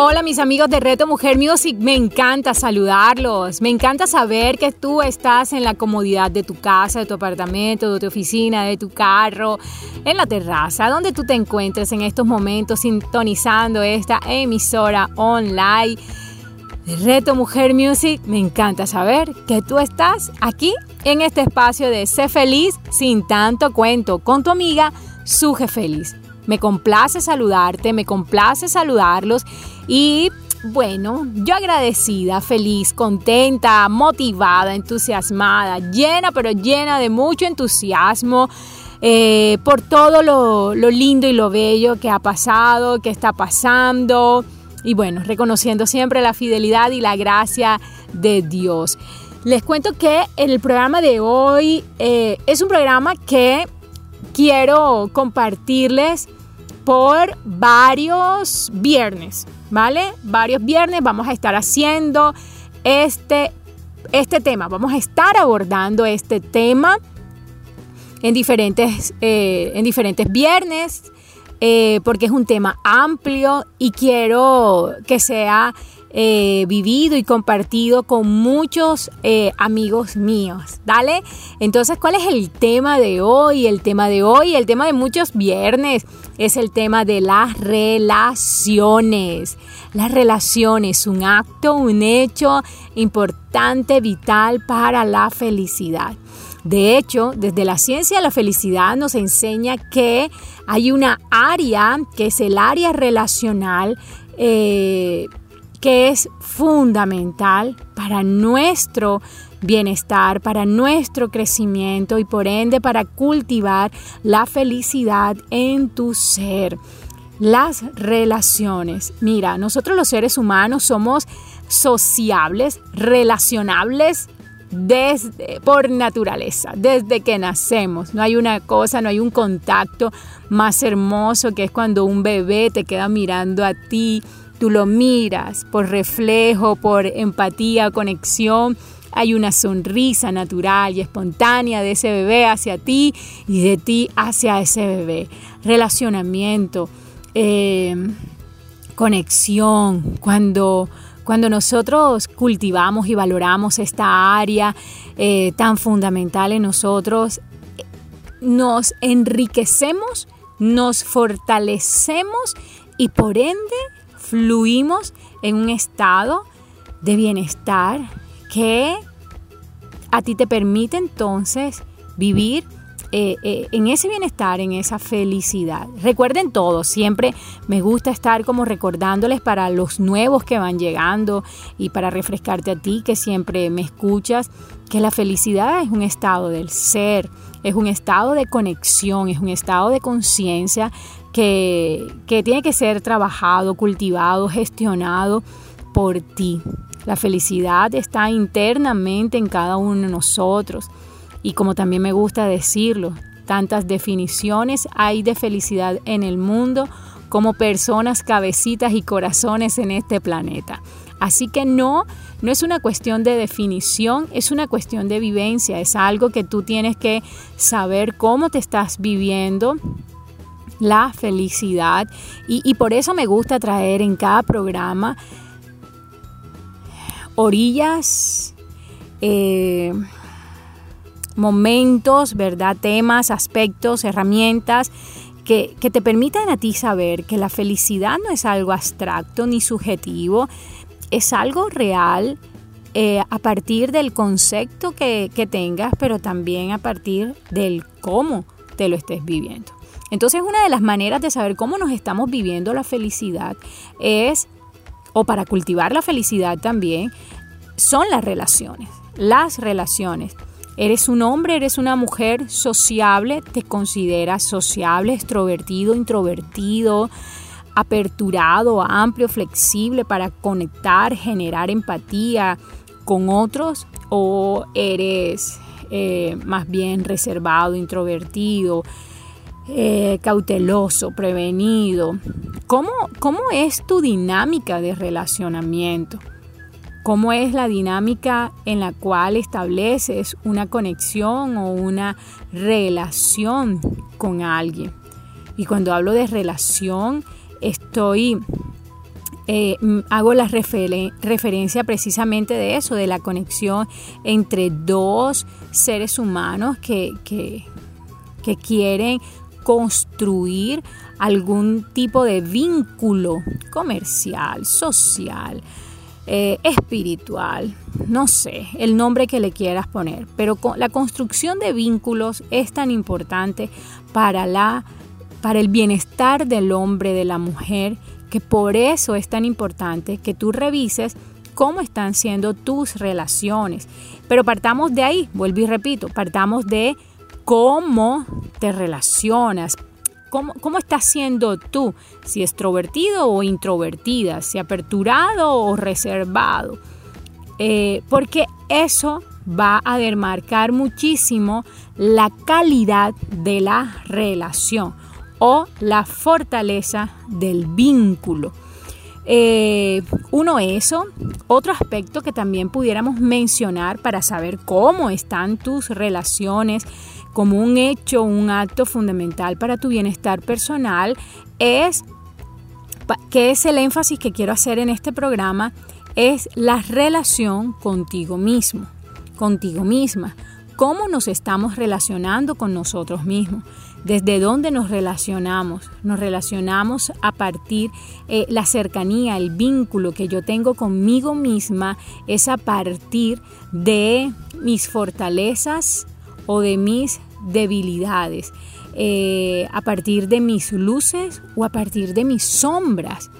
Hola mis amigos de Reto Mujer Music, me encanta saludarlos, me encanta saber que tú estás en la comodidad de tu casa, de tu apartamento, de tu oficina, de tu carro, en la terraza, donde tú te encuentres en estos momentos sintonizando esta emisora online de Reto Mujer Music. Me encanta saber que tú estás aquí en este espacio de Sé Feliz sin tanto cuento con tu amiga Suje Feliz. Me complace saludarte, me complace saludarlos y bueno, yo agradecida, feliz, contenta, motivada, entusiasmada, llena, pero llena de mucho entusiasmo eh, por todo lo, lo lindo y lo bello que ha pasado, que está pasando. Y bueno, reconociendo siempre la fidelidad y la gracia de Dios. Les cuento que el programa de hoy eh, es un programa que quiero compartirles por varios viernes, ¿vale? Varios viernes vamos a estar haciendo este, este tema, vamos a estar abordando este tema en diferentes, eh, en diferentes viernes, eh, porque es un tema amplio y quiero que sea eh, vivido y compartido con muchos eh, amigos míos. ¿Dale? Entonces, ¿cuál es el tema de hoy? El tema de hoy, el tema de muchos viernes, es el tema de las relaciones. Las relaciones, un acto, un hecho importante, vital para la felicidad. De hecho, desde la ciencia de la felicidad nos enseña que hay una área, que es el área relacional, eh, que es fundamental para nuestro bienestar, para nuestro crecimiento y por ende para cultivar la felicidad en tu ser. Las relaciones. Mira, nosotros los seres humanos somos sociables, relacionables desde, por naturaleza, desde que nacemos. No hay una cosa, no hay un contacto más hermoso que es cuando un bebé te queda mirando a ti Tú lo miras por reflejo, por empatía, conexión. Hay una sonrisa natural y espontánea de ese bebé hacia ti y de ti hacia ese bebé. Relacionamiento, eh, conexión, cuando, cuando nosotros cultivamos y valoramos esta área eh, tan fundamental en nosotros, nos enriquecemos, nos fortalecemos y por ende fluimos en un estado de bienestar que a ti te permite entonces vivir eh, eh, en ese bienestar, en esa felicidad. Recuerden todo, siempre me gusta estar como recordándoles para los nuevos que van llegando y para refrescarte a ti que siempre me escuchas, que la felicidad es un estado del ser, es un estado de conexión, es un estado de conciencia que, tiene que ser trabajado, cultivado, gestionado por ti. La felicidad está internamente en cada uno de nosotros. Y como también me gusta decirlo, tantas definiciones hay de felicidad en el mundo como personas, cabecitas y corazones en este planeta. Así que no, no es una cuestión de definición, es una cuestión de vivencia, es algo que tú tienes que saber cómo te estás viviendo, la felicidad y, por eso me gusta traer en cada programa orillas, eh, momentos, ¿verdad? Temas, aspectos, herramientas que, te permitan a ti saber que la felicidad no es algo abstracto ni subjetivo, es algo real eh, a partir del concepto que, que tengas, pero también a partir del cómo te lo estés viviendo. Entonces una de las maneras de saber cómo nos estamos viviendo la felicidad es, o para cultivar la felicidad también, son las relaciones. Las relaciones. Eres un hombre, eres una mujer sociable, te consideras sociable, extrovertido, introvertido, aperturado, amplio, flexible para conectar, generar empatía, con otros o eres eh, más bien reservado, introvertido, eh, cauteloso, prevenido. ¿Cómo, ¿Cómo es tu dinámica de relacionamiento? ¿Cómo es la dinámica en la cual estableces una conexión o una relación con alguien? Y cuando hablo de relación, estoy eh, hago la referencia precisamente de eso, de la conexión entre dos seres humanos que, que, quieren construir algún tipo de vínculo comercial, social, eh, espiritual, no sé, el nombre que le quieras poner, pero la construcción de vínculos es tan importante para, la, para el bienestar del hombre, de la mujer que por eso es tan importante que tú revises cómo están siendo tus relaciones. Pero partamos de ahí, vuelvo y repito, partamos de cómo te relacionas, cómo, cómo estás siendo tú, si extrovertido o introvertida, si aperturado o reservado. Eh, porque eso va a demarcar muchísimo la calidad de la relación o la fortaleza del vínculo. Eh, uno eso, otro aspecto que también pudiéramos mencionar para saber cómo están tus relaciones como un hecho, un acto fundamental para tu bienestar personal es, que es el énfasis que quiero hacer en este programa, es la relación contigo mismo, contigo misma, cómo nos estamos relacionando con nosotros mismos desde dónde nos relacionamos. Nos relacionamos a partir eh, la cercanía, el vínculo que yo tengo conmigo misma es a partir de mis fortalezas o de mis debilidades, eh, a partir de mis luces o a partir de mis sombras.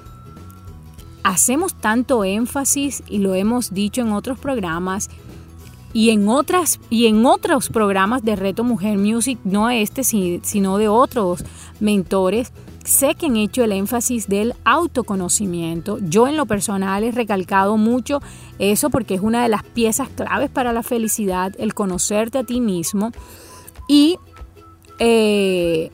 Hacemos tanto énfasis y lo hemos dicho en otros programas y en otras y en otros programas de Reto Mujer Music, no este sino de otros mentores, sé que han hecho el énfasis del autoconocimiento. Yo en lo personal he recalcado mucho eso porque es una de las piezas claves para la felicidad, el conocerte a ti mismo. Y eh,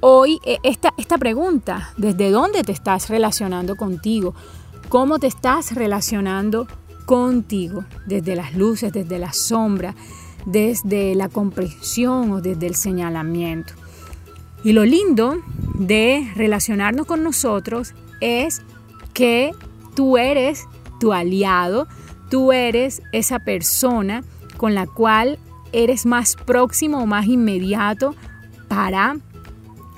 hoy eh, esta, esta pregunta, ¿desde dónde te estás relacionando contigo? ¿Cómo te estás relacionando contigo, desde las luces, desde la sombra, desde la comprensión o desde el señalamiento. Y lo lindo de relacionarnos con nosotros es que tú eres tu aliado, tú eres esa persona con la cual eres más próximo o más inmediato para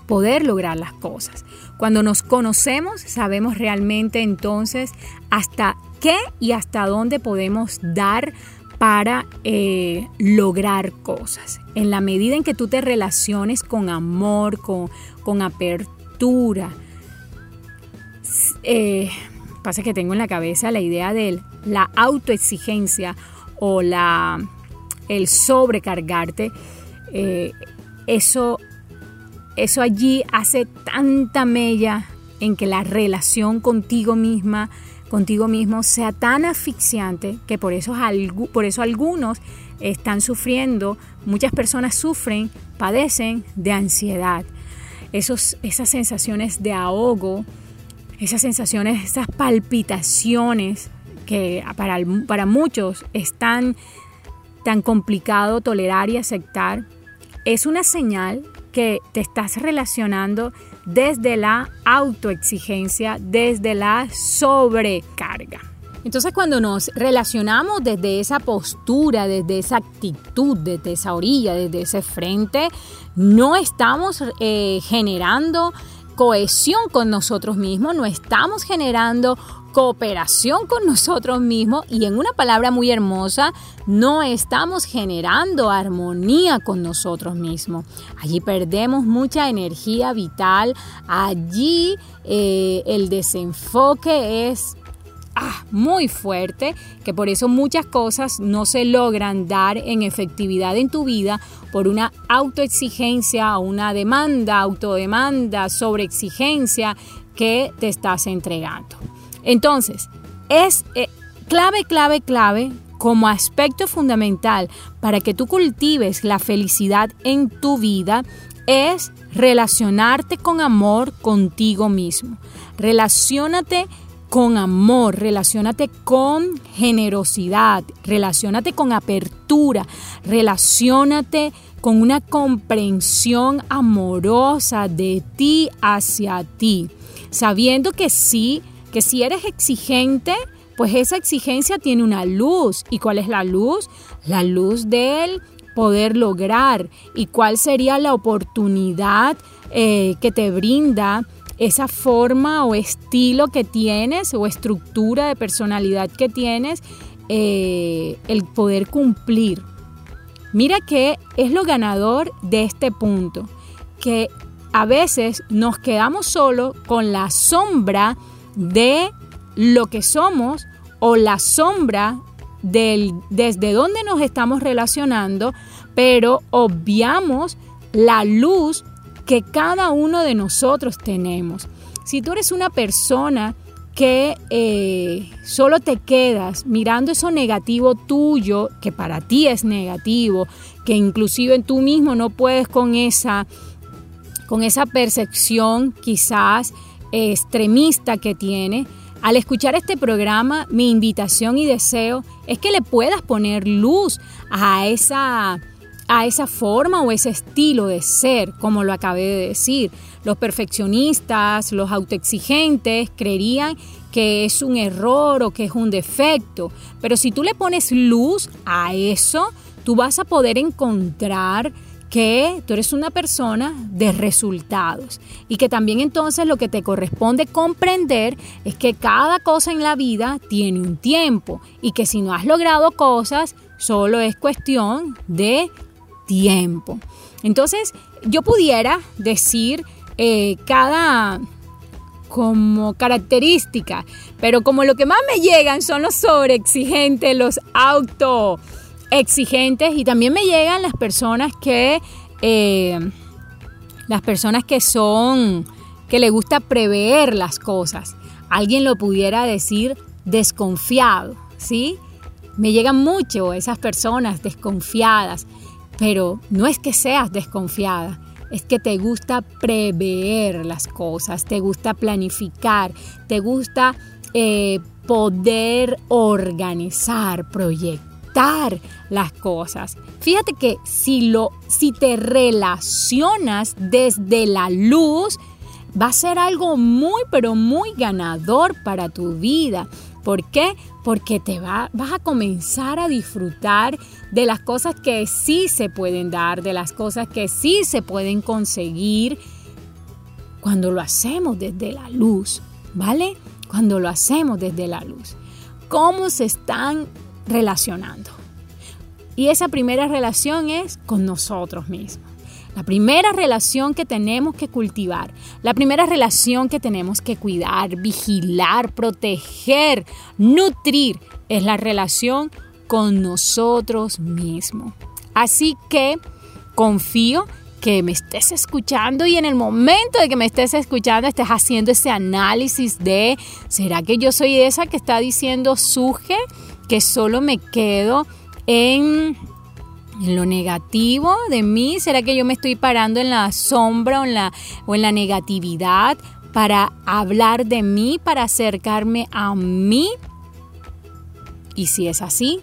poder lograr las cosas. Cuando nos conocemos, sabemos realmente entonces hasta qué y hasta dónde podemos dar para eh, lograr cosas. En la medida en que tú te relaciones con amor, con, apertura, eh, pasa que tengo en la cabeza la idea de la autoexigencia o la, el sobrecargarte, eh, eso, eso allí hace tanta mella en que la relación contigo misma contigo mismo sea tan asfixiante que por eso, por eso algunos están sufriendo, muchas personas sufren, padecen de ansiedad. Esos, esas sensaciones de ahogo, esas sensaciones, esas palpitaciones que para, para muchos es tan, tan complicado tolerar y aceptar, es una señal que te estás relacionando desde la autoexigencia, desde la sobrecarga. Entonces cuando nos relacionamos desde esa postura, desde esa actitud, desde esa orilla, desde ese frente, no estamos eh, generando cohesión con nosotros mismos, no estamos generando cooperación con nosotros mismos y en una palabra muy hermosa, no estamos generando armonía con nosotros mismos. Allí perdemos mucha energía vital, allí eh, el desenfoque es ah, muy fuerte, que por eso muchas cosas no se logran dar en efectividad en tu vida por una autoexigencia, una demanda, autodemanda, sobreexigencia que te estás entregando. Entonces, es, eh, clave, clave, clave como aspecto fundamental para que tú cultives la felicidad en tu vida es relacionarte con amor contigo mismo. Relaciónate con amor, relacionate con generosidad, relacionate con apertura, relacionate con una comprensión amorosa de ti hacia ti, sabiendo que sí, que si eres exigente, pues esa exigencia tiene una luz. ¿Y cuál es la luz? La luz del poder lograr. ¿Y cuál sería la oportunidad eh, que te brinda esa forma o estilo que tienes o estructura de personalidad que tienes, eh, el poder cumplir? Mira que es lo ganador de este punto, que a veces nos quedamos solo con la sombra de lo que somos o la sombra del, desde donde nos estamos relacionando, pero obviamos la luz que cada uno de nosotros tenemos. Si tú eres una persona que eh, solo te quedas mirando eso negativo tuyo, que para ti es negativo, que inclusive tú mismo no puedes con esa, con esa percepción quizás extremista que tiene, al escuchar este programa, mi invitación y deseo es que le puedas poner luz a esa, a esa forma o ese estilo de ser, como lo acabé de decir. Los perfeccionistas, los autoexigentes creerían que es un error o que es un defecto, pero si tú le pones luz a eso, tú vas a poder encontrar que tú eres una persona de resultados y que también entonces lo que te corresponde comprender es que cada cosa en la vida tiene un tiempo y que si no has logrado cosas, solo es cuestión de tiempo. Entonces, yo pudiera decir eh, cada como característica, pero como lo que más me llegan son los sobreexigentes, los auto exigentes y también me llegan las personas que eh, las personas que son que le gusta prever las cosas. Alguien lo pudiera decir desconfiado, ¿sí? Me llegan mucho esas personas desconfiadas, pero no es que seas desconfiada, es que te gusta prever las cosas, te gusta planificar, te gusta eh, poder organizar proyectos las cosas. Fíjate que si lo si te relacionas desde la luz va a ser algo muy pero muy ganador para tu vida. ¿Por qué? Porque te va, vas a comenzar a disfrutar de las cosas que sí se pueden dar, de las cosas que sí se pueden conseguir cuando lo hacemos desde la luz, ¿vale? Cuando lo hacemos desde la luz. ¿Cómo se están relacionando. Y esa primera relación es con nosotros mismos. La primera relación que tenemos que cultivar, la primera relación que tenemos que cuidar, vigilar, proteger, nutrir, es la relación con nosotros mismos. Así que confío que me estés escuchando y en el momento de que me estés escuchando estés haciendo ese análisis de, ¿será que yo soy esa que está diciendo suje? Que solo me quedo en, lo negativo de mí? ¿Será que yo me estoy parando en la sombra o en la, o en la negatividad para hablar de mí, para acercarme a mí? Y si es así,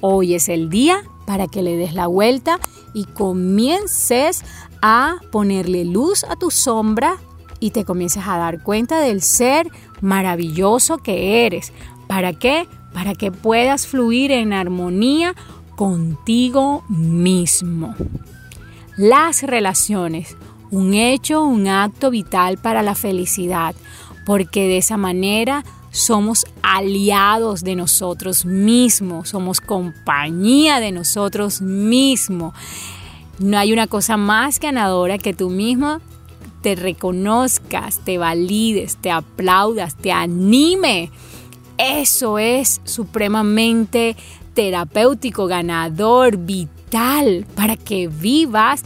hoy es el día para que le des la vuelta y comiences a ponerle luz a tu sombra y te comiences a dar cuenta del ser maravilloso que eres. ¿Para qué? Para que puedas fluir en armonía contigo mismo. Las relaciones, un hecho, un acto vital para la felicidad, porque de esa manera somos aliados de nosotros mismos, somos compañía de nosotros mismos. No hay una cosa más ganadora que tú mismo te reconozcas, te valides, te aplaudas, te anime eso es supremamente terapéutico, ganador, vital, para que vivas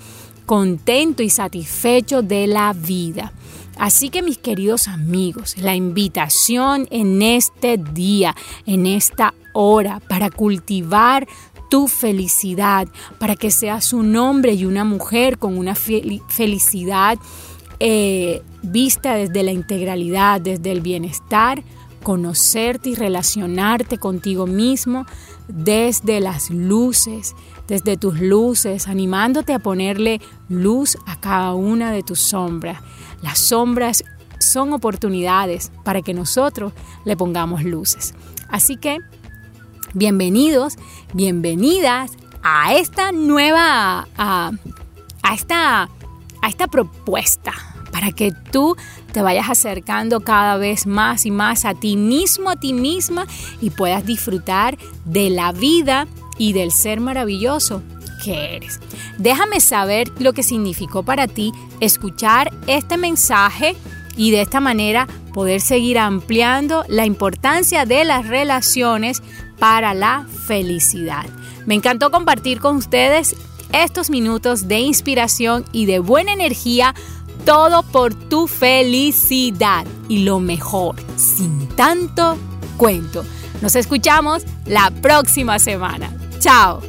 contento y satisfecho de la vida. Así que mis queridos amigos, la invitación en este día, en esta hora, para cultivar tu felicidad, para que seas un hombre y una mujer con una felicidad eh, vista desde la integralidad, desde el bienestar, conocerte y relacionarte contigo mismo desde las luces, desde tus luces, animándote a ponerle luz a cada una de tus sombras. Las sombras son oportunidades para que nosotros le pongamos luces. Así que bienvenidos, bienvenidas a esta nueva, a, esta, a esta propuesta para que tú te vayas acercando cada vez más y más a ti mismo, a ti misma y puedas disfrutar de la vida y del ser maravilloso que eres. Déjame saber lo que significó para ti escuchar este mensaje y de esta manera poder seguir ampliando la importancia de las relaciones para la felicidad. Me encantó compartir con ustedes estos minutos de inspiración y de buena energía, todo por tu felicidad y lo mejor, sin tanto cuento. Nos escuchamos la próxima semana. Chao.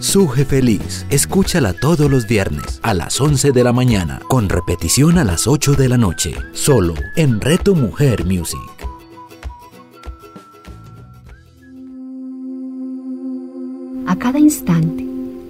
Suje Feliz, escúchala todos los viernes a las 11 de la mañana, con repetición a las 8 de la noche, solo en Reto Mujer Music. A cada instante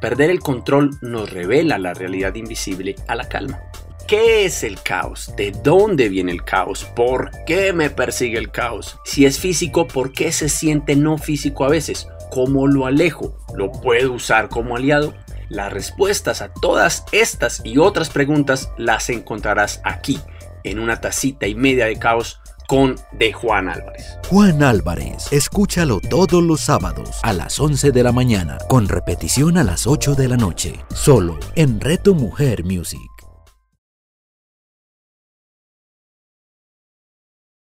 Perder el control nos revela la realidad invisible a la calma. ¿Qué es el caos? ¿De dónde viene el caos? ¿Por qué me persigue el caos? Si es físico, ¿por qué se siente no físico a veces? ¿Cómo lo alejo? ¿Lo puedo usar como aliado? Las respuestas a todas estas y otras preguntas las encontrarás aquí, en una tacita y media de caos con de Juan Álvarez. Juan Álvarez, escúchalo todos los sábados a las 11 de la mañana, con repetición a las 8 de la noche, solo en Reto Mujer Music.